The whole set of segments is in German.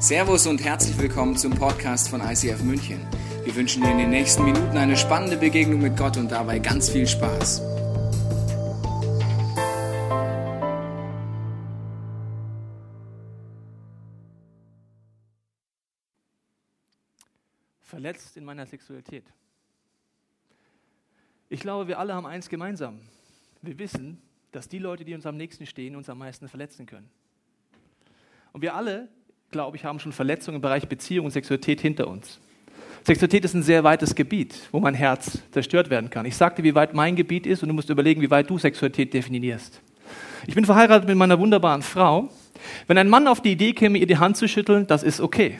Servus und herzlich willkommen zum Podcast von ICF München. Wir wünschen dir in den nächsten Minuten eine spannende Begegnung mit Gott und dabei ganz viel Spaß. Verletzt in meiner Sexualität. Ich glaube, wir alle haben eins gemeinsam. Wir wissen, dass die Leute, die uns am nächsten stehen, uns am meisten verletzen können. Und wir alle glaube ich, haben schon Verletzungen im Bereich Beziehung und Sexualität hinter uns. Sexualität ist ein sehr weites Gebiet, wo mein Herz zerstört werden kann. Ich sagte, wie weit mein Gebiet ist und du musst überlegen, wie weit du Sexualität definierst. Ich bin verheiratet mit meiner wunderbaren Frau. Wenn ein Mann auf die Idee käme, ihr die Hand zu schütteln, das ist okay.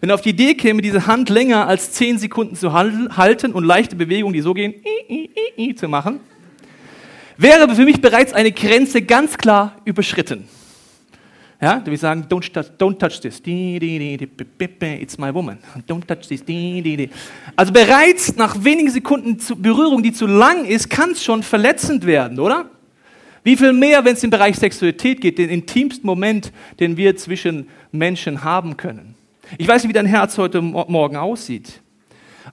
Wenn er auf die Idee käme, diese Hand länger als zehn Sekunden zu halten und leichte Bewegungen, die so gehen, zu machen, wäre für mich bereits eine Grenze ganz klar überschritten. Ja, willst sagen, don't touch, don't touch this. It's my woman. Don't touch this. Also bereits nach wenigen Sekunden Berührung, die zu lang ist, kann es schon verletzend werden, oder? Wie viel mehr, wenn es im Bereich Sexualität geht, den intimsten Moment, den wir zwischen Menschen haben können. Ich weiß nicht, wie dein Herz heute Morgen aussieht.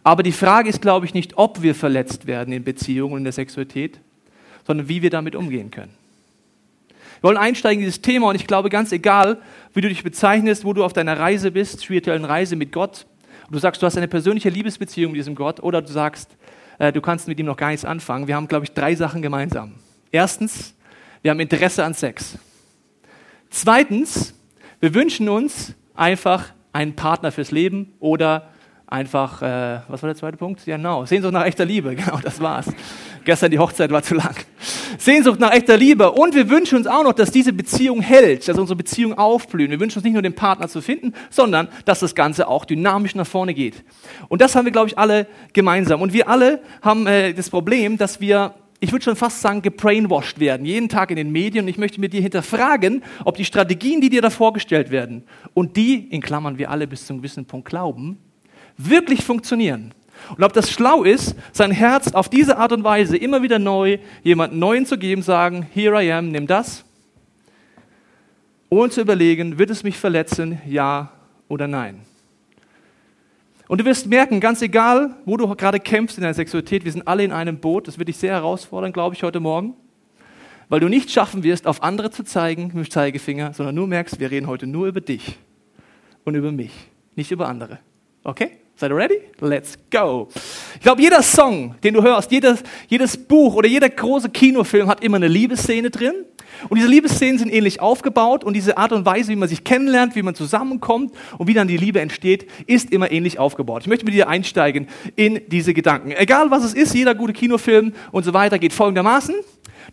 Aber die Frage ist, glaube ich, nicht, ob wir verletzt werden in Beziehungen und in der Sexualität, sondern wie wir damit umgehen können. Wir wollen einsteigen in dieses Thema und ich glaube, ganz egal, wie du dich bezeichnest, wo du auf deiner Reise bist, spirituellen Reise mit Gott, du sagst, du hast eine persönliche Liebesbeziehung mit diesem Gott, oder du sagst, äh, du kannst mit ihm noch gar nichts anfangen. Wir haben, glaube ich, drei Sachen gemeinsam. Erstens, wir haben Interesse an Sex. Zweitens, wir wünschen uns einfach einen Partner fürs Leben oder einfach, äh, was war der zweite Punkt? Ja, genau, Sehnsucht nach echter Liebe, genau, das war's. Gestern die Hochzeit war zu lang. Sehnsucht nach echter Liebe. Und wir wünschen uns auch noch, dass diese Beziehung hält, dass unsere Beziehung aufblühen. Wir wünschen uns nicht nur den Partner zu finden, sondern dass das Ganze auch dynamisch nach vorne geht. Und das haben wir, glaube ich, alle gemeinsam. Und wir alle haben äh, das Problem, dass wir ich würde schon fast sagen, gebrainwashed werden, jeden Tag in den Medien. Und ich möchte mit dir hinterfragen, ob die Strategien, die dir da vorgestellt werden und die, in Klammern wir alle bis zu einem gewissen Punkt glauben, wirklich funktionieren. Und ob das schlau ist, sein Herz auf diese Art und Weise immer wieder neu jemand Neuen zu geben, sagen, here I am, nimm das, ohne zu überlegen, wird es mich verletzen, ja oder nein. Und du wirst merken, ganz egal, wo du gerade kämpfst in deiner Sexualität, wir sind alle in einem Boot, das wird dich sehr herausfordern, glaube ich, heute Morgen, weil du nicht schaffen wirst, auf andere zu zeigen mit dem Zeigefinger, sondern nur merkst, wir reden heute nur über dich und über mich, nicht über andere. Okay? Seid ihr ready? Let's go. Ich glaube, jeder Song, den du hörst, jedes, jedes Buch oder jeder große Kinofilm hat immer eine Liebesszene drin. Und diese Liebesszenen sind ähnlich aufgebaut und diese Art und Weise, wie man sich kennenlernt, wie man zusammenkommt und wie dann die Liebe entsteht, ist immer ähnlich aufgebaut. Ich möchte mit dir einsteigen in diese Gedanken. Egal was es ist, jeder gute Kinofilm und so weiter geht folgendermaßen.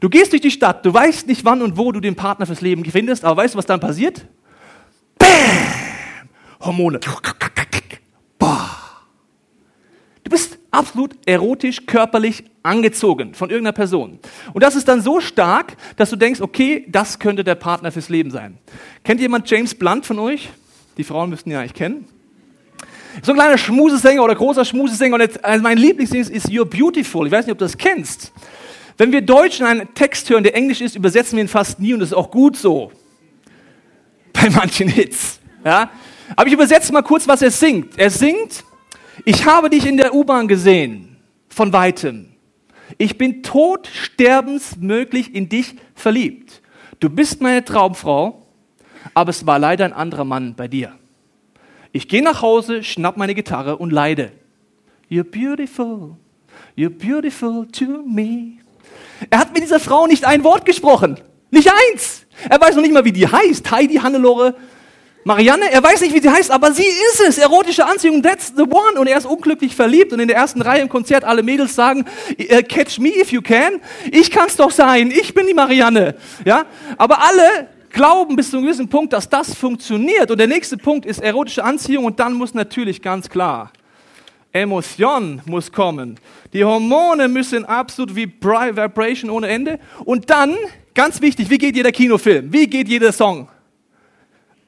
Du gehst durch die Stadt, du weißt nicht wann und wo du den Partner fürs Leben findest, aber weißt du, was dann passiert? Bam! Hormone. Du bist absolut erotisch, körperlich angezogen von irgendeiner Person. Und das ist dann so stark, dass du denkst, okay, das könnte der Partner fürs Leben sein. Kennt jemand James Blunt von euch? Die Frauen müssten ihn ja eigentlich kennen. So ein kleiner Schmusesänger oder großer Schmusesänger. Und jetzt, also mein Lieblingssing ist You're Beautiful. Ich weiß nicht, ob du das kennst. Wenn wir Deutschen einen Text hören, der Englisch ist, übersetzen wir ihn fast nie und das ist auch gut so. Bei manchen Hits. Ja? Aber ich übersetze mal kurz, was er singt. Er singt, ich habe dich in der U-Bahn gesehen, von weitem. Ich bin tot, sterbensmöglich in dich verliebt. Du bist meine Traumfrau, aber es war leider ein anderer Mann bei dir. Ich gehe nach Hause, schnapp meine Gitarre und leide. You're beautiful, you're beautiful to me. Er hat mit dieser Frau nicht ein Wort gesprochen. Nicht eins. Er weiß noch nicht mal, wie die heißt. Heidi Hannelore Marianne, er weiß nicht, wie sie heißt, aber sie ist es. Erotische Anziehung, that's the one. Und er ist unglücklich verliebt. Und in der ersten Reihe im Konzert alle Mädels sagen, äh, catch me if you can. Ich kann's doch sein. Ich bin die Marianne. Ja? Aber alle glauben bis zu einem gewissen Punkt, dass das funktioniert. Und der nächste Punkt ist erotische Anziehung. Und dann muss natürlich ganz klar, Emotion muss kommen. Die Hormone müssen absolut wie Vibration ohne Ende. Und dann, ganz wichtig, wie geht jeder Kinofilm? Wie geht jeder Song?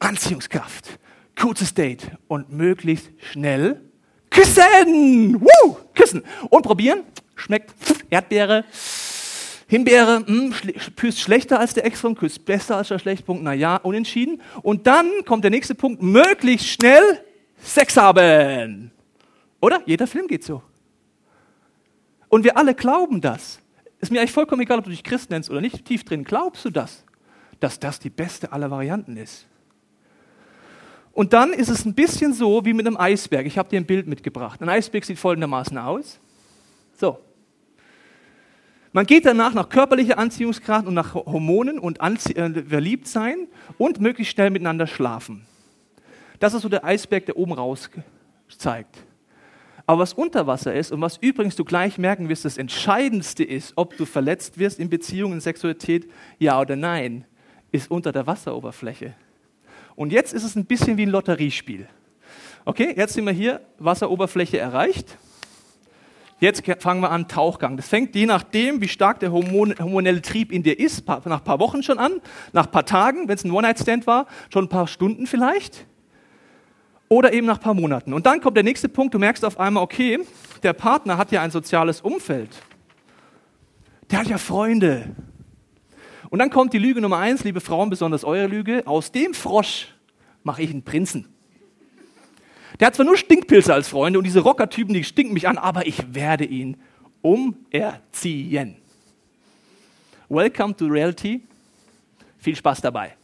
Anziehungskraft, kurzes Date und möglichst schnell küssen. Woo! Küssen. Und probieren. Schmeckt Erdbeere. Himbeere, mh, schle küsst schlechter als der Ex-Freund, küsst besser als der Schlechtpunkt, naja, unentschieden. Und dann kommt der nächste Punkt, möglichst schnell Sex haben. Oder? Jeder Film geht so. Und wir alle glauben das. Ist mir eigentlich vollkommen egal, ob du dich Christ nennst oder nicht, tief drin glaubst du das, dass das die beste aller Varianten ist. Und dann ist es ein bisschen so wie mit einem Eisberg. Ich habe dir ein Bild mitgebracht. Ein Eisberg sieht folgendermaßen aus. So. Man geht danach nach körperlicher Anziehungsgrad und nach Hormonen und Anzie äh, verliebt sein und möglichst schnell miteinander schlafen. Das ist so der Eisberg, der oben raus zeigt. Aber was unter Wasser ist und was übrigens du gleich merken wirst, das Entscheidendste ist, ob du verletzt wirst in Beziehungen, in Sexualität, ja oder nein, ist unter der Wasseroberfläche. Und jetzt ist es ein bisschen wie ein Lotteriespiel. Okay, jetzt sind wir hier, Wasseroberfläche erreicht. Jetzt fangen wir an, Tauchgang. Das fängt je nachdem, wie stark der hormonelle Trieb in dir ist, nach ein paar Wochen schon an, nach ein paar Tagen, wenn es ein One-Night-Stand war, schon ein paar Stunden vielleicht. Oder eben nach ein paar Monaten. Und dann kommt der nächste Punkt, du merkst auf einmal, okay, der Partner hat ja ein soziales Umfeld. Der hat ja Freunde. Und dann kommt die Lüge Nummer eins, liebe Frauen, besonders eure Lüge. Aus dem Frosch mache ich einen Prinzen. Der hat zwar nur Stinkpilze als Freunde und diese Rockertypen, die stinken mich an, aber ich werde ihn umerziehen. Welcome to reality. Viel Spaß dabei.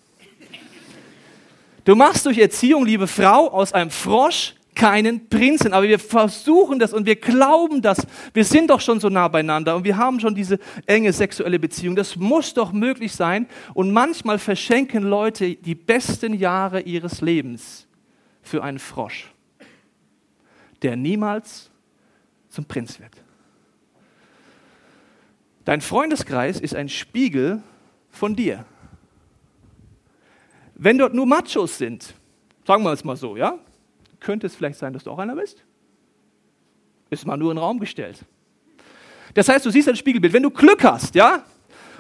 Du machst durch Erziehung, liebe Frau, aus einem Frosch keinen Prinzen. Aber wir versuchen das und wir glauben das. Wir sind doch schon so nah beieinander und wir haben schon diese enge sexuelle Beziehung. Das muss doch möglich sein. Und manchmal verschenken Leute die besten Jahre ihres Lebens für einen Frosch, der niemals zum Prinz wird. Dein Freundeskreis ist ein Spiegel von dir. Wenn dort nur Machos sind, sagen wir es mal so, ja, könnte es vielleicht sein, dass du auch einer bist? Ist mal nur in den Raum gestellt. Das heißt, du siehst ein Spiegelbild. Wenn du Glück hast, ja,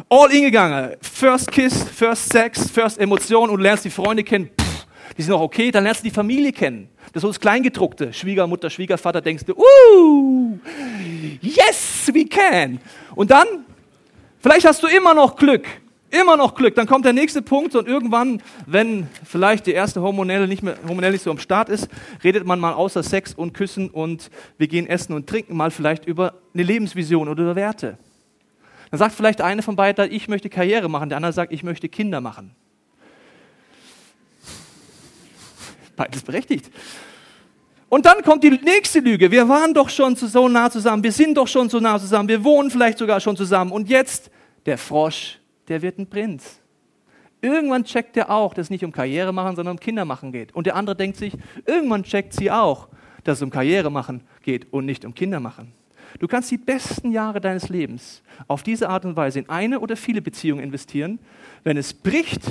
all in gegangen, first kiss, first sex, first Emotion und lernst die Freunde kennen, pff, die sind auch okay, dann lernst du die Familie kennen. Das ist so das Kleingedruckte. Schwiegermutter, Schwiegervater, denkst du, uh, yes, we can. Und dann, vielleicht hast du immer noch Glück Immer noch Glück. Dann kommt der nächste Punkt und irgendwann, wenn vielleicht die erste Hormonelle nicht mehr hormonell nicht so am Start ist, redet man mal außer Sex und Küssen und wir gehen essen und trinken mal vielleicht über eine Lebensvision oder über Werte. Dann sagt vielleicht eine von beiden, ich möchte Karriere machen, der andere sagt, ich möchte Kinder machen. Beides berechtigt. Und dann kommt die nächste Lüge. Wir waren doch schon so nah zusammen, wir sind doch schon so nah zusammen, wir wohnen vielleicht sogar schon zusammen. Und jetzt der Frosch der wird ein Prinz. Irgendwann checkt er auch, dass es nicht um Karriere machen, sondern um Kinder machen geht. Und der andere denkt sich, irgendwann checkt sie auch, dass es um Karriere machen geht und nicht um Kinder machen. Du kannst die besten Jahre deines Lebens auf diese Art und Weise in eine oder viele Beziehungen investieren. Wenn es bricht,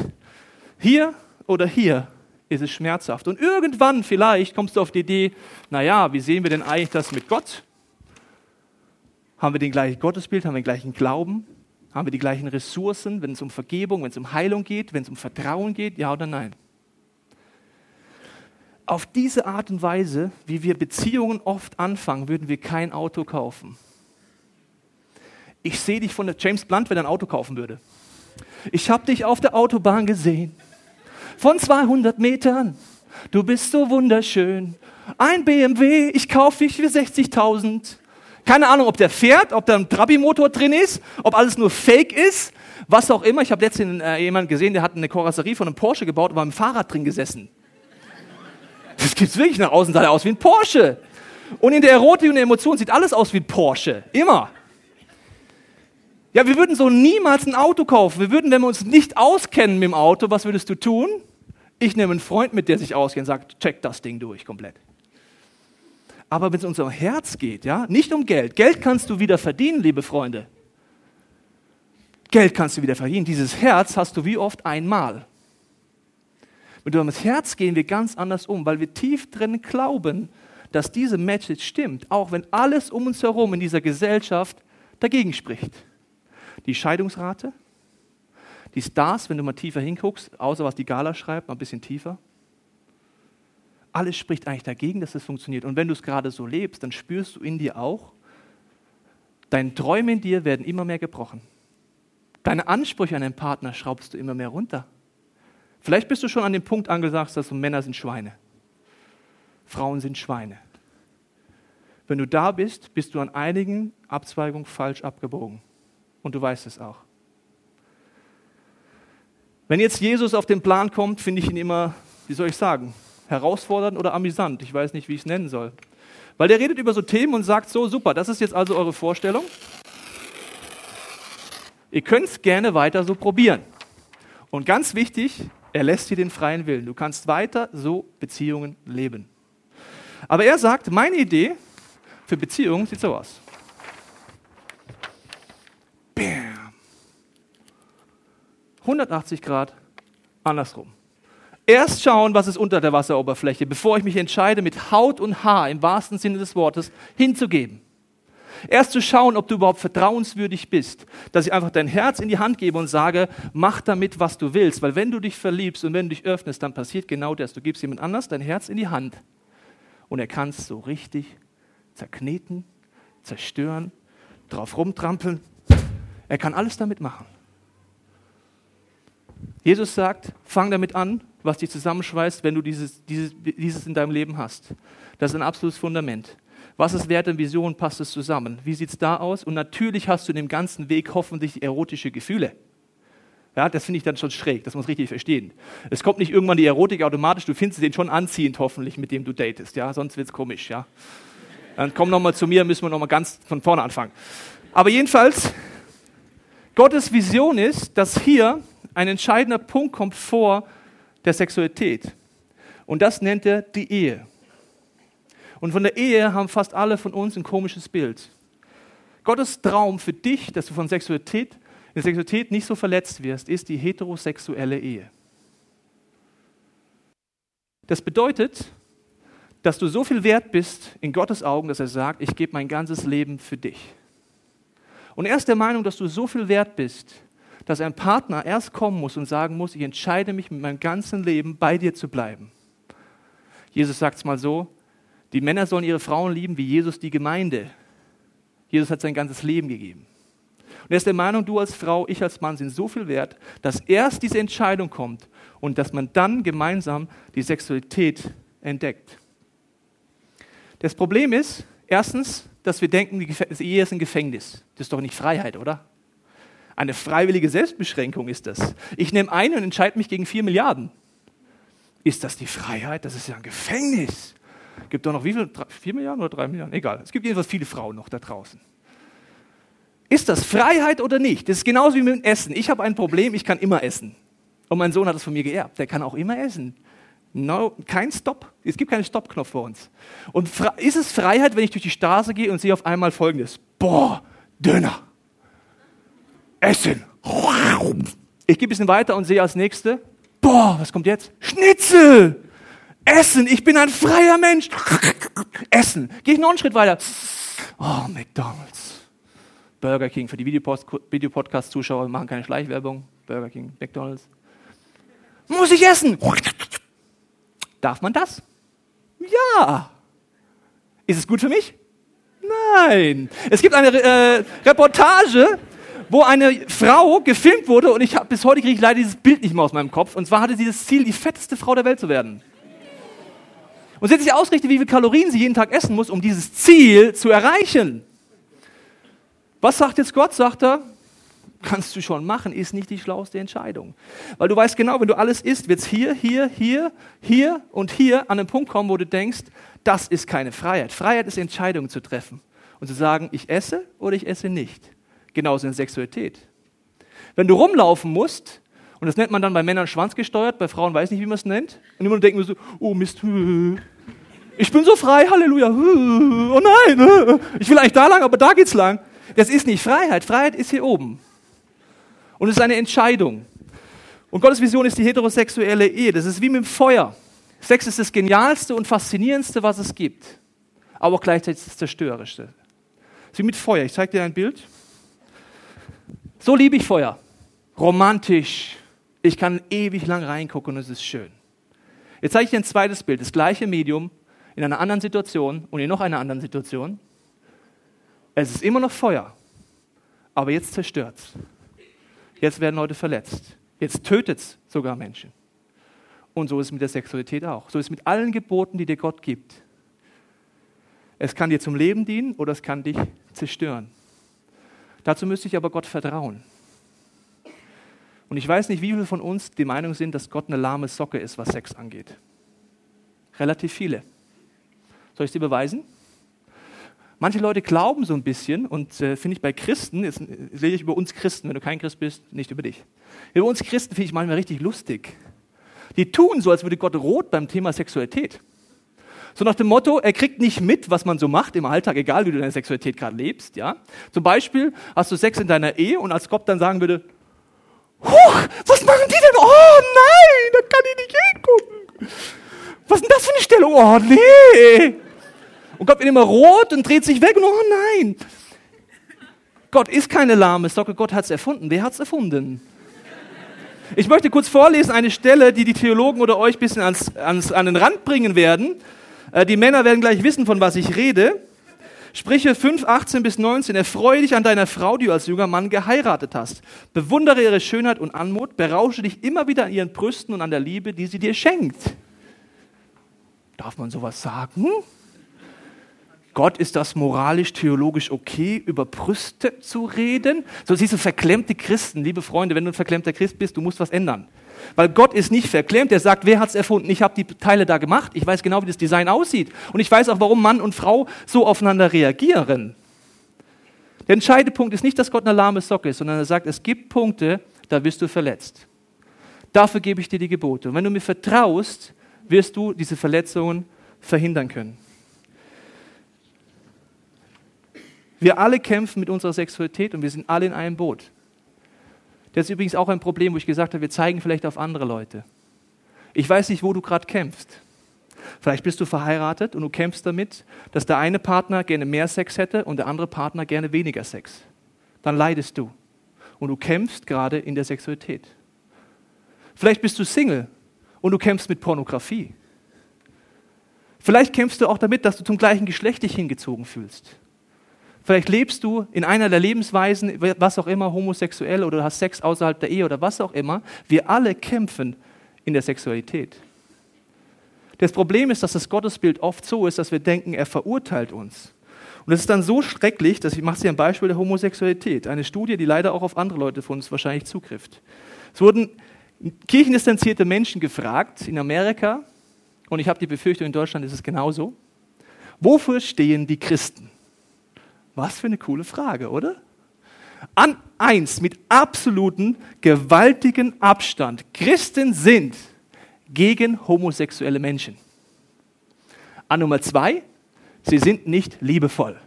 hier oder hier, ist es schmerzhaft. Und irgendwann vielleicht kommst du auf die Idee, naja, wie sehen wir denn eigentlich das mit Gott? Haben wir den gleichen Gottesbild, haben wir den gleichen Glauben? Haben wir die gleichen Ressourcen, wenn es um Vergebung, wenn es um Heilung geht, wenn es um Vertrauen geht, ja oder nein? Auf diese Art und Weise, wie wir Beziehungen oft anfangen, würden wir kein Auto kaufen. Ich sehe dich von der James Blunt, wenn er ein Auto kaufen würde. Ich habe dich auf der Autobahn gesehen. Von 200 Metern. Du bist so wunderschön. Ein BMW, ich kaufe dich für 60.000. Keine Ahnung, ob der fährt, ob da ein Trabi-Motor drin ist, ob alles nur Fake ist, was auch immer. Ich habe letztens äh, jemanden gesehen, der hat eine Karosserie von einem Porsche gebaut und war im Fahrrad drin gesessen. Das gibt's wirklich nach außen, sah er aus wie ein Porsche. Und in der Erotik und der Emotion sieht alles aus wie ein Porsche. Immer. Ja, wir würden so niemals ein Auto kaufen. Wir würden, wenn wir uns nicht auskennen mit dem Auto, was würdest du tun? Ich nehme einen Freund mit, der sich auskennt und sagt, check das Ding durch komplett. Aber wenn es um unser Herz geht, ja, nicht um Geld. Geld kannst du wieder verdienen, liebe Freunde. Geld kannst du wieder verdienen. Dieses Herz hast du wie oft einmal. Mit unserem Herz gehen wir ganz anders um, weil wir tief drin glauben, dass diese Message stimmt, auch wenn alles um uns herum in dieser Gesellschaft dagegen spricht. Die Scheidungsrate, die Stars, wenn du mal tiefer hinguckst, außer was die Gala schreibt, mal ein bisschen tiefer alles spricht eigentlich dagegen, dass es funktioniert. Und wenn du es gerade so lebst, dann spürst du in dir auch, deine Träume in dir werden immer mehr gebrochen. Deine Ansprüche an den Partner schraubst du immer mehr runter. Vielleicht bist du schon an dem Punkt angesagt, dass du Männer sind Schweine. Frauen sind Schweine. Wenn du da bist, bist du an einigen Abzweigungen falsch abgebogen. Und du weißt es auch. Wenn jetzt Jesus auf den Plan kommt, finde ich ihn immer, wie soll ich sagen, herausfordernd oder amüsant. Ich weiß nicht, wie ich es nennen soll. Weil der redet über so Themen und sagt so, super, das ist jetzt also eure Vorstellung. Ihr könnt es gerne weiter so probieren. Und ganz wichtig, er lässt dir den freien Willen. Du kannst weiter so Beziehungen leben. Aber er sagt, meine Idee für Beziehungen sieht so aus. Bam. 180 Grad andersrum. Erst schauen, was ist unter der Wasseroberfläche, bevor ich mich entscheide, mit Haut und Haar im wahrsten Sinne des Wortes hinzugeben. Erst zu schauen, ob du überhaupt vertrauenswürdig bist, dass ich einfach dein Herz in die Hand gebe und sage, mach damit, was du willst. Weil wenn du dich verliebst und wenn du dich öffnest, dann passiert genau das. Du gibst jemand anders dein Herz in die Hand und er kann es so richtig zerkneten, zerstören, drauf rumtrampeln. Er kann alles damit machen. Jesus sagt, fang damit an, was dich zusammenschweißt, wenn du dieses, dieses, dieses in deinem Leben hast. Das ist ein absolutes Fundament. Was ist Wert und Vision? Passt es zusammen? Wie sieht es da aus? Und natürlich hast du in dem ganzen Weg hoffentlich erotische Gefühle. Ja, das finde ich dann schon schräg, das muss richtig verstehen. Es kommt nicht irgendwann die Erotik automatisch, du findest den schon anziehend hoffentlich, mit dem du datest, ja, sonst wird es komisch, ja. Dann komm nochmal zu mir, müssen wir nochmal ganz von vorne anfangen. Aber jedenfalls, Gottes Vision ist, dass hier ein entscheidender Punkt kommt vor der Sexualität. Und das nennt er die Ehe. Und von der Ehe haben fast alle von uns ein komisches Bild. Gottes Traum für dich, dass du von Sexualität, in Sexualität nicht so verletzt wirst, ist die heterosexuelle Ehe. Das bedeutet, dass du so viel wert bist in Gottes Augen, dass er sagt, ich gebe mein ganzes Leben für dich. Und er ist der Meinung, dass du so viel wert bist, dass ein Partner erst kommen muss und sagen muss, ich entscheide mich mit meinem ganzen Leben bei dir zu bleiben. Jesus sagt es mal so, die Männer sollen ihre Frauen lieben wie Jesus die Gemeinde. Jesus hat sein ganzes Leben gegeben. Und er ist der Meinung, du als Frau, ich als Mann sind so viel wert, dass erst diese Entscheidung kommt und dass man dann gemeinsam die Sexualität entdeckt. Das Problem ist, erstens, dass wir denken, die Ehe ist ein Gefängnis. Das ist doch nicht Freiheit, oder? Eine freiwillige Selbstbeschränkung ist das. Ich nehme ein und entscheide mich gegen vier Milliarden. Ist das die Freiheit? Das ist ja ein Gefängnis. Gibt doch noch wie viel? Vier Milliarden oder drei Milliarden? Egal. Es gibt jedenfalls viele Frauen noch da draußen. Ist das Freiheit oder nicht? Das ist genauso wie mit dem Essen. Ich habe ein Problem, ich kann immer essen. Und mein Sohn hat es von mir geerbt. Der kann auch immer essen. No, kein Stop. Es gibt keinen Stoppknopf für uns. Und ist es Freiheit, wenn ich durch die Straße gehe und sehe auf einmal Folgendes? Boah, Döner. Essen. Ich gehe ein bisschen weiter und sehe als nächste, boah, was kommt jetzt? Schnitzel. Essen, ich bin ein freier Mensch. Essen. Gehe ich noch einen Schritt weiter. Oh, McDonald's. Burger King. Für die Videopodcast-Zuschauer, machen keine Schleichwerbung. Burger King, McDonald's. Muss ich essen? Darf man das? Ja. Ist es gut für mich? Nein. Es gibt eine äh, Reportage, wo eine Frau gefilmt wurde und ich hab, bis heute kriege ich leider dieses Bild nicht mehr aus meinem Kopf. Und zwar hatte sie das Ziel, die fetteste Frau der Welt zu werden. Und sie hat sich ausgerichtet, wie viele Kalorien sie jeden Tag essen muss, um dieses Ziel zu erreichen. Was sagt jetzt Gott? Sagt er, kannst du schon machen, ist nicht die schlauste Entscheidung. Weil du weißt genau, wenn du alles isst, wird es hier, hier, hier, hier und hier an einen Punkt kommen, wo du denkst, das ist keine Freiheit. Freiheit ist Entscheidungen zu treffen und zu sagen, ich esse oder ich esse nicht. Genauso in Sexualität. Wenn du rumlaufen musst und das nennt man dann bei Männern schwanzgesteuert, bei Frauen weiß ich nicht, wie man es nennt. Und immer denken wir so, oh Mist, ich bin so frei, Halleluja, oh nein, ich will eigentlich da lang, aber da geht's lang. Das ist nicht Freiheit, Freiheit ist hier oben. Und es ist eine Entscheidung. Und Gottes Vision ist die heterosexuelle Ehe. Das ist wie mit dem Feuer. Sex ist das genialste und faszinierendste, was es gibt. Aber gleichzeitig das zerstörerischste. Es ist wie mit Feuer. Ich zeige dir ein Bild. So liebe ich Feuer. Romantisch, ich kann ewig lang reingucken und es ist schön. Jetzt zeige ich dir ein zweites Bild, das gleiche Medium in einer anderen Situation und in noch einer anderen Situation. Es ist immer noch Feuer, aber jetzt zerstört es. Jetzt werden Leute verletzt. Jetzt tötet es sogar Menschen. Und so ist es mit der Sexualität auch. So ist es mit allen Geboten, die dir Gott gibt. Es kann dir zum Leben dienen oder es kann dich zerstören. Dazu müsste ich aber Gott vertrauen. Und ich weiß nicht, wie viele von uns die Meinung sind, dass Gott eine lahme Socke ist, was Sex angeht. Relativ viele. Soll ich dir beweisen? Manche Leute glauben so ein bisschen und äh, finde ich bei Christen, jetzt rede ich über uns Christen, wenn du kein Christ bist, nicht über dich. Über uns Christen finde ich manchmal richtig lustig. Die tun so, als würde Gott rot beim Thema Sexualität. So nach dem Motto, er kriegt nicht mit, was man so macht im Alltag, egal wie du deine Sexualität gerade lebst. Ja? Zum Beispiel hast du Sex in deiner Ehe und als Gott dann sagen würde, Huch, was machen die denn? Oh nein, da kann ich nicht hingucken. Was ist denn das für eine Stellung? Oh nee. Und Gott wird immer rot und dreht sich weg und oh nein. Gott ist keine lahme Socke, Gott hat es erfunden. Wer hat es erfunden? Ich möchte kurz vorlesen eine Stelle, die die Theologen oder euch ein bisschen ans, ans, an den Rand bringen werden. Äh, die Männer werden gleich wissen, von was ich rede. Sprüche 5, 18 bis 19. Erfreue dich an deiner Frau, die du als junger Mann geheiratet hast. Bewundere ihre Schönheit und Anmut. Berausche dich immer wieder an ihren Brüsten und an der Liebe, die sie dir schenkt. Darf man sowas sagen? Gott, ist das moralisch, theologisch okay, über Brüste zu reden? So diese verklemmte Christen, liebe Freunde, wenn du ein verklemmter Christ bist, du musst was ändern. Weil Gott ist nicht verklemmt, er sagt, wer hat es erfunden? Ich habe die Teile da gemacht, ich weiß genau, wie das Design aussieht. Und ich weiß auch, warum Mann und Frau so aufeinander reagieren. Der entscheidende Punkt ist nicht, dass Gott eine lahme Socke ist, sondern er sagt, es gibt Punkte, da wirst du verletzt. Dafür gebe ich dir die Gebote. Und wenn du mir vertraust, wirst du diese Verletzungen verhindern können. Wir alle kämpfen mit unserer Sexualität und wir sind alle in einem Boot. Das ist übrigens auch ein Problem, wo ich gesagt habe, wir zeigen vielleicht auf andere Leute. Ich weiß nicht, wo du gerade kämpfst. Vielleicht bist du verheiratet und du kämpfst damit, dass der eine Partner gerne mehr Sex hätte und der andere Partner gerne weniger Sex. Dann leidest du. Und du kämpfst gerade in der Sexualität. Vielleicht bist du Single und du kämpfst mit Pornografie. Vielleicht kämpfst du auch damit, dass du zum gleichen Geschlecht dich hingezogen fühlst. Vielleicht lebst du in einer der Lebensweisen, was auch immer, homosexuell oder hast Sex außerhalb der Ehe oder was auch immer. Wir alle kämpfen in der Sexualität. Das Problem ist, dass das Gottesbild oft so ist, dass wir denken, er verurteilt uns. Und es ist dann so schrecklich, dass ich mache hier ein Beispiel der Homosexualität. Eine Studie, die leider auch auf andere Leute von uns wahrscheinlich zugrifft. Es wurden kirchendistanzierte Menschen gefragt in Amerika, und ich habe die Befürchtung, in Deutschland ist es genauso. Wofür stehen die Christen? Was für eine coole Frage, oder? An eins mit absoluten, gewaltigen Abstand. Christen sind gegen homosexuelle Menschen. An Nummer zwei, sie sind nicht liebevoll.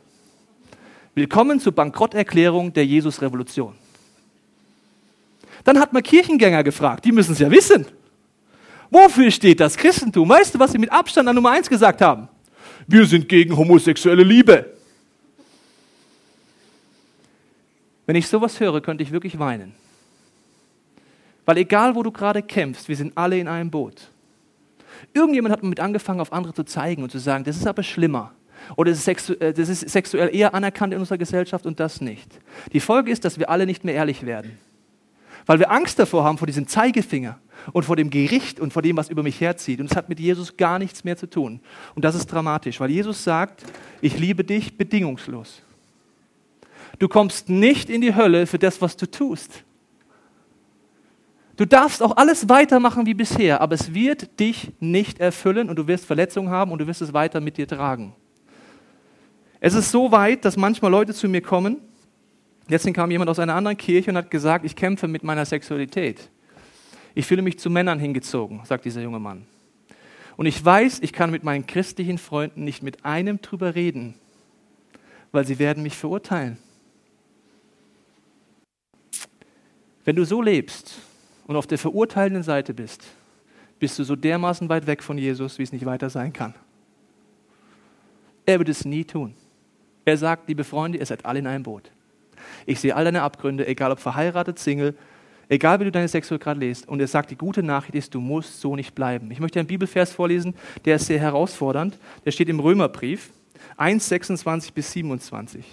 Willkommen zur Bankrotterklärung der Jesus-Revolution. Dann hat man Kirchengänger gefragt, die müssen es ja wissen. Wofür steht das Christentum? Weißt du, was sie mit Abstand an Nummer eins gesagt haben? Wir sind gegen homosexuelle Liebe. Wenn ich sowas höre, könnte ich wirklich weinen. Weil egal, wo du gerade kämpfst, wir sind alle in einem Boot. Irgendjemand hat damit angefangen, auf andere zu zeigen und zu sagen, das ist aber schlimmer. Oder das ist, sexu äh, das ist sexuell eher anerkannt in unserer Gesellschaft und das nicht. Die Folge ist, dass wir alle nicht mehr ehrlich werden. Weil wir Angst davor haben, vor diesem Zeigefinger und vor dem Gericht und vor dem, was über mich herzieht. Und es hat mit Jesus gar nichts mehr zu tun. Und das ist dramatisch, weil Jesus sagt, ich liebe dich bedingungslos. Du kommst nicht in die Hölle für das, was du tust. Du darfst auch alles weitermachen wie bisher, aber es wird dich nicht erfüllen und du wirst Verletzungen haben und du wirst es weiter mit dir tragen. Es ist so weit, dass manchmal Leute zu mir kommen. Letztens kam jemand aus einer anderen Kirche und hat gesagt, ich kämpfe mit meiner Sexualität. Ich fühle mich zu Männern hingezogen, sagt dieser junge Mann. Und ich weiß, ich kann mit meinen christlichen Freunden nicht mit einem drüber reden, weil sie werden mich verurteilen. Wenn du so lebst und auf der verurteilenden Seite bist, bist du so dermaßen weit weg von Jesus, wie es nicht weiter sein kann. Er wird es nie tun. Er sagt, liebe Freunde, ihr seid alle in einem Boot. Ich sehe all deine Abgründe, egal ob verheiratet, Single, egal wie du deine gerade lest. Und er sagt, die gute Nachricht ist, du musst so nicht bleiben. Ich möchte einen Bibelvers vorlesen, der ist sehr herausfordernd. Der steht im Römerbrief 1, 26 bis 27.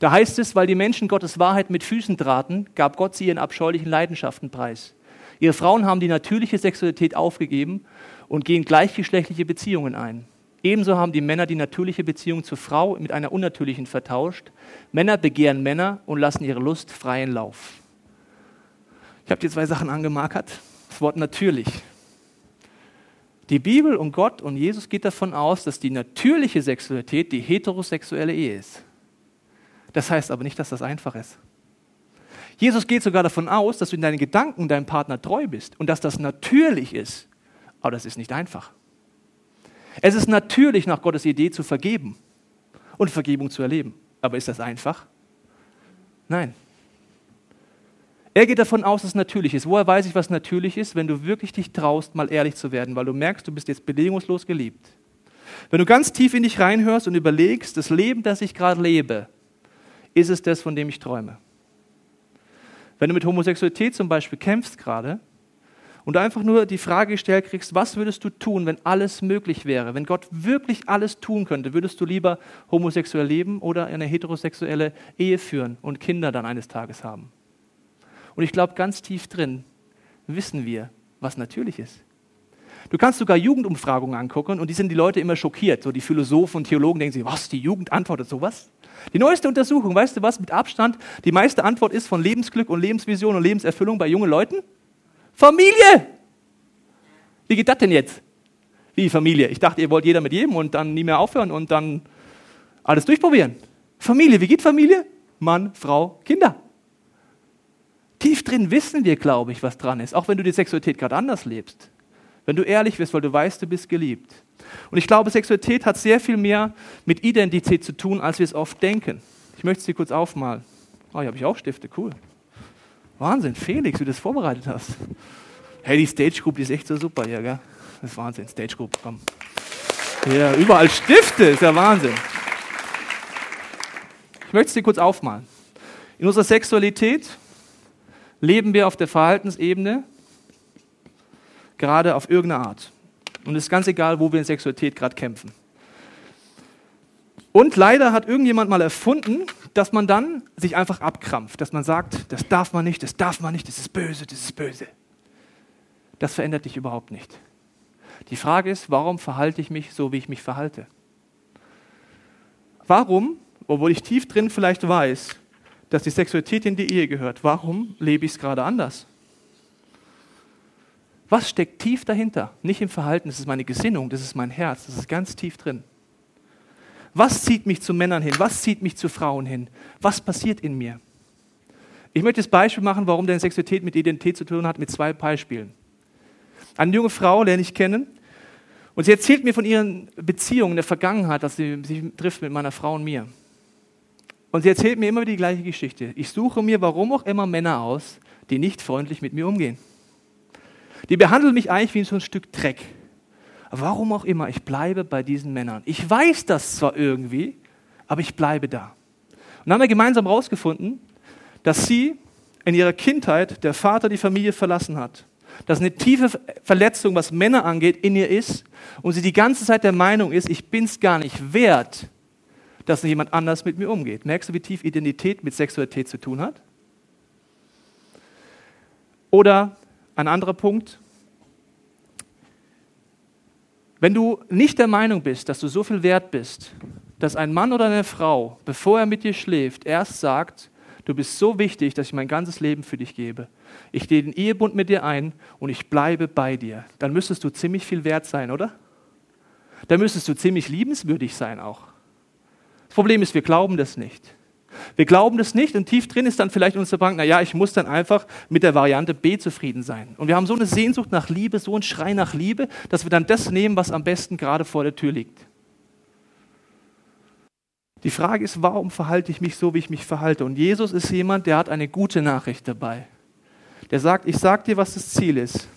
Da heißt es, weil die Menschen Gottes Wahrheit mit Füßen traten, gab Gott sie ihren abscheulichen Leidenschaften preis. Ihre Frauen haben die natürliche Sexualität aufgegeben und gehen gleichgeschlechtliche Beziehungen ein. Ebenso haben die Männer die natürliche Beziehung zur Frau mit einer unnatürlichen vertauscht. Männer begehren Männer und lassen ihre Lust freien Lauf. Ich habe dir zwei Sachen angemarkert. Das Wort natürlich. Die Bibel und Gott und Jesus geht davon aus, dass die natürliche Sexualität die heterosexuelle Ehe ist. Das heißt aber nicht, dass das einfach ist. Jesus geht sogar davon aus, dass du in deinen Gedanken deinem Partner treu bist und dass das natürlich ist. Aber das ist nicht einfach. Es ist natürlich nach Gottes Idee zu vergeben und Vergebung zu erleben. Aber ist das einfach? Nein. Er geht davon aus, dass es natürlich ist. Woher weiß ich, was natürlich ist? Wenn du wirklich dich traust, mal ehrlich zu werden, weil du merkst, du bist jetzt bedingungslos geliebt. Wenn du ganz tief in dich reinhörst und überlegst, das Leben, das ich gerade lebe, ist es das, von dem ich träume. Wenn du mit Homosexualität zum Beispiel kämpfst gerade und einfach nur die Frage gestellt kriegst, was würdest du tun, wenn alles möglich wäre, wenn Gott wirklich alles tun könnte, würdest du lieber homosexuell leben oder eine heterosexuelle Ehe führen und Kinder dann eines Tages haben? Und ich glaube, ganz tief drin wissen wir, was natürlich ist. Du kannst sogar Jugendumfragungen angucken und die sind die Leute immer schockiert. So die Philosophen und Theologen denken sich, was, die Jugend antwortet sowas? Die neueste Untersuchung, weißt du was, mit Abstand, die meiste Antwort ist von Lebensglück und Lebensvision und Lebenserfüllung bei jungen Leuten? Familie! Wie geht das denn jetzt? Wie Familie? Ich dachte, ihr wollt jeder mit jedem und dann nie mehr aufhören und dann alles durchprobieren. Familie, wie geht Familie? Mann, Frau, Kinder. Tief drin wissen wir, glaube ich, was dran ist, auch wenn du die Sexualität gerade anders lebst. Wenn du ehrlich bist, weil du weißt, du bist geliebt. Und ich glaube, Sexualität hat sehr viel mehr mit Identität zu tun, als wir es oft denken. Ich möchte sie kurz aufmalen. Oh, hier habe ich auch Stifte, cool. Wahnsinn, Felix, wie du das vorbereitet hast. Hey, die Stage Group, die ist echt so super hier, gell? Das ist Wahnsinn, Stage Group, komm. Ja, überall Stifte, ist ja Wahnsinn. Ich möchte sie kurz aufmalen. In unserer Sexualität leben wir auf der Verhaltensebene gerade auf irgendeine Art. Und es ist ganz egal, wo wir in Sexualität gerade kämpfen. Und leider hat irgendjemand mal erfunden, dass man dann sich einfach abkrampft, dass man sagt, das darf man nicht, das darf man nicht, das ist böse, das ist böse. Das verändert dich überhaupt nicht. Die Frage ist, warum verhalte ich mich so, wie ich mich verhalte? Warum, obwohl ich tief drin vielleicht weiß, dass die Sexualität in die Ehe gehört, warum lebe ich es gerade anders? Was steckt tief dahinter? Nicht im Verhalten, das ist meine Gesinnung, das ist mein Herz, das ist ganz tief drin. Was zieht mich zu Männern hin? Was zieht mich zu Frauen hin? Was passiert in mir? Ich möchte das Beispiel machen, warum deine Sexualität mit Identität zu tun hat, mit zwei Beispielen. Eine junge Frau lerne ich kennen und sie erzählt mir von ihren Beziehungen in der Vergangenheit, dass sie sich trifft mit meiner Frau und mir. Und sie erzählt mir immer die gleiche Geschichte. Ich suche mir warum auch immer Männer aus, die nicht freundlich mit mir umgehen. Die behandeln mich eigentlich wie so ein Stück Dreck. Warum auch immer, ich bleibe bei diesen Männern. Ich weiß das zwar irgendwie, aber ich bleibe da. Und haben wir gemeinsam herausgefunden, dass sie in ihrer Kindheit der Vater die Familie verlassen hat. Dass eine tiefe Verletzung, was Männer angeht, in ihr ist und sie die ganze Zeit der Meinung ist, ich bin es gar nicht wert, dass jemand anders mit mir umgeht. Merkst du, wie tief Identität mit Sexualität zu tun hat? Oder ein anderer Punkt. Wenn du nicht der Meinung bist, dass du so viel wert bist, dass ein Mann oder eine Frau, bevor er mit dir schläft, erst sagt, du bist so wichtig, dass ich mein ganzes Leben für dich gebe. Ich gehe den Ehebund mit dir ein und ich bleibe bei dir. Dann müsstest du ziemlich viel wert sein, oder? Dann müsstest du ziemlich liebenswürdig sein auch. Das Problem ist, wir glauben das nicht. Wir glauben das nicht und tief drin ist dann vielleicht unsere Bank, naja, ich muss dann einfach mit der Variante B zufrieden sein. Und wir haben so eine Sehnsucht nach Liebe, so einen Schrei nach Liebe, dass wir dann das nehmen, was am besten gerade vor der Tür liegt. Die Frage ist, warum verhalte ich mich so, wie ich mich verhalte? Und Jesus ist jemand, der hat eine gute Nachricht dabei. Der sagt, ich sag dir, was das Ziel ist.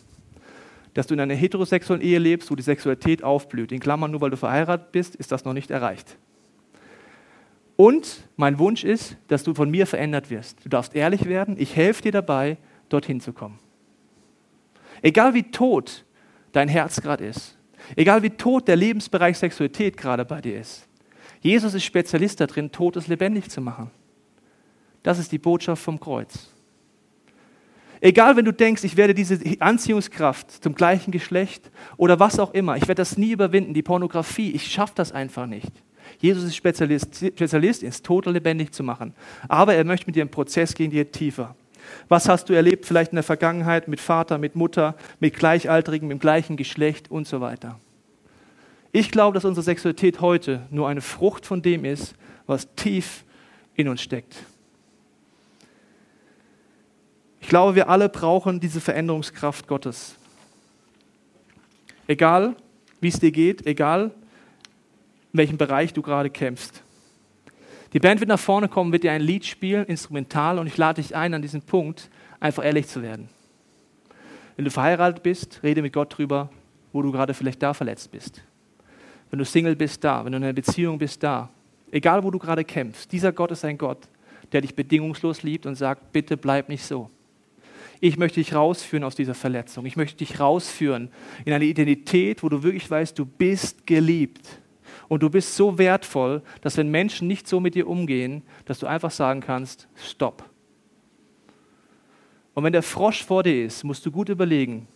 Dass du in einer heterosexuellen Ehe lebst, wo die Sexualität aufblüht. In Klammern, nur weil du verheiratet bist, ist das noch nicht erreicht. Und mein Wunsch ist, dass du von mir verändert wirst. Du darfst ehrlich werden. Ich helfe dir dabei, dorthin zu kommen. Egal wie tot dein Herz gerade ist, egal wie tot der Lebensbereich Sexualität gerade bei dir ist, Jesus ist Spezialist darin, Totes lebendig zu machen. Das ist die Botschaft vom Kreuz. Egal, wenn du denkst, ich werde diese Anziehungskraft zum gleichen Geschlecht oder was auch immer, ich werde das nie überwinden, die Pornografie, ich schaffe das einfach nicht. Jesus ist Spezialist, Spezialist, ist total lebendig zu machen. Aber er möchte mit dir im Prozess gehen, dir tiefer. Was hast du erlebt, vielleicht in der Vergangenheit mit Vater, mit Mutter, mit Gleichaltrigen, mit dem gleichen Geschlecht und so weiter. Ich glaube, dass unsere Sexualität heute nur eine Frucht von dem ist, was tief in uns steckt. Ich glaube, wir alle brauchen diese Veränderungskraft Gottes. Egal, wie es dir geht, egal, in welchem Bereich du gerade kämpfst. Die Band wird nach vorne kommen, wird dir ein Lied spielen, instrumental, und ich lade dich ein, an diesem Punkt einfach ehrlich zu werden. Wenn du verheiratet bist, rede mit Gott drüber, wo du gerade vielleicht da verletzt bist. Wenn du Single bist, da. Wenn du in einer Beziehung bist, da. Egal, wo du gerade kämpfst, dieser Gott ist ein Gott, der dich bedingungslos liebt und sagt, bitte bleib nicht so. Ich möchte dich rausführen aus dieser Verletzung. Ich möchte dich rausführen in eine Identität, wo du wirklich weißt, du bist geliebt. Und du bist so wertvoll, dass wenn Menschen nicht so mit dir umgehen, dass du einfach sagen kannst, stopp. Und wenn der Frosch vor dir ist, musst du gut überlegen,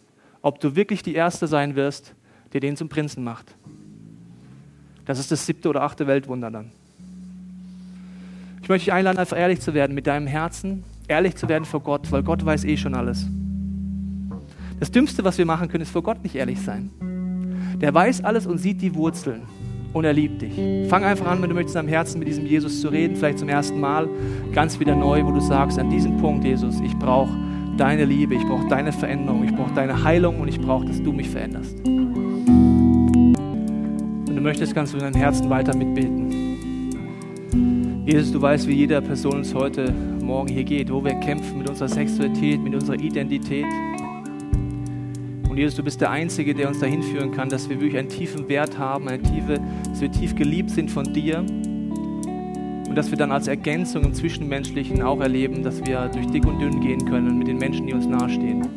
ob du wirklich die Erste sein wirst, der den zum Prinzen macht. Das ist das siebte oder achte Weltwunder dann. Ich möchte dich einladen, einfach ehrlich zu werden mit deinem Herzen, ehrlich zu werden vor Gott, weil Gott weiß eh schon alles. Das Dümmste, was wir machen können, ist vor Gott nicht ehrlich sein. Der weiß alles und sieht die Wurzeln und er liebt dich. Fang einfach an, wenn du möchtest, deinem Herzen mit diesem Jesus zu reden, vielleicht zum ersten Mal, ganz wieder neu, wo du sagst, an diesem Punkt, Jesus, ich brauche deine Liebe, ich brauche deine Veränderung, ich brauche deine Heilung und ich brauche, dass du mich veränderst. Wenn du möchtest, kannst du in deinem Herzen weiter mitbeten. Jesus, du weißt, wie jeder Person uns heute Morgen hier geht, wo wir kämpfen mit unserer Sexualität, mit unserer Identität. Und Jesus, du bist der Einzige, der uns dahin führen kann, dass wir wirklich einen tiefen Wert haben, eine tiefe, dass wir tief geliebt sind von dir. Und dass wir dann als Ergänzung im Zwischenmenschlichen auch erleben, dass wir durch dick und dünn gehen können mit den Menschen, die uns nahestehen.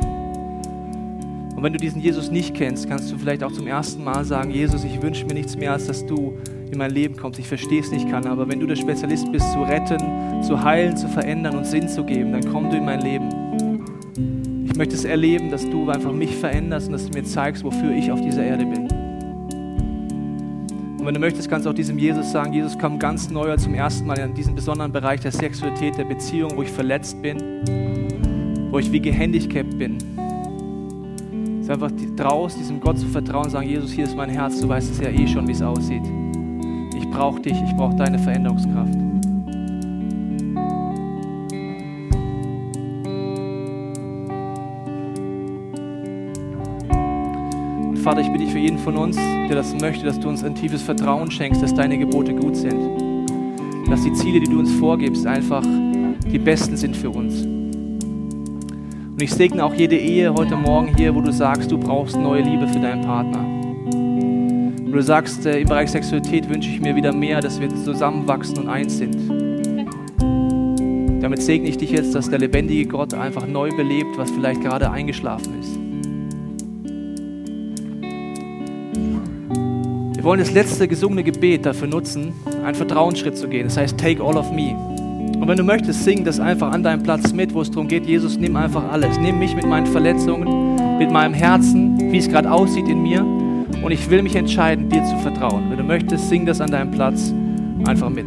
Und wenn du diesen Jesus nicht kennst, kannst du vielleicht auch zum ersten Mal sagen, Jesus, ich wünsche mir nichts mehr, als dass du in mein Leben kommst. Ich verstehe es nicht kann, aber wenn du der Spezialist bist, zu retten, zu heilen, zu verändern und Sinn zu geben, dann komm du in mein Leben. Ich möchte es erleben, dass du einfach mich veränderst und dass du mir zeigst, wofür ich auf dieser Erde bin. Und wenn du möchtest, kannst du auch diesem Jesus sagen, Jesus kam ganz neu zum ersten Mal in diesen besonderen Bereich der Sexualität, der Beziehung, wo ich verletzt bin, wo ich wie gehandicapt bin. Es ist einfach draus, diesem Gott zu vertrauen und sagen, Jesus, hier ist mein Herz, du weißt es ja eh schon, wie es aussieht brauche dich, ich brauche deine Veränderungskraft. Vater, ich bitte dich für jeden von uns, der das möchte, dass du uns ein tiefes Vertrauen schenkst, dass deine Gebote gut sind. Dass die Ziele, die du uns vorgibst, einfach die besten sind für uns. Und ich segne auch jede Ehe heute Morgen hier, wo du sagst, du brauchst neue Liebe für deinen Partner. Und du sagst, äh, im Bereich Sexualität wünsche ich mir wieder mehr, dass wir zusammenwachsen und eins sind. Damit segne ich dich jetzt, dass der lebendige Gott einfach neu belebt, was vielleicht gerade eingeschlafen ist. Wir wollen das letzte gesungene Gebet dafür nutzen, einen Vertrauensschritt zu gehen. Das heißt, take all of me. Und wenn du möchtest, sing das einfach an deinem Platz mit, wo es darum geht, Jesus, nimm einfach alles. Nimm mich mit meinen Verletzungen, mit meinem Herzen, wie es gerade aussieht in mir und ich will mich entscheiden, dir zu vertrauen. Wenn du möchtest, sing das an deinem Platz einfach mit.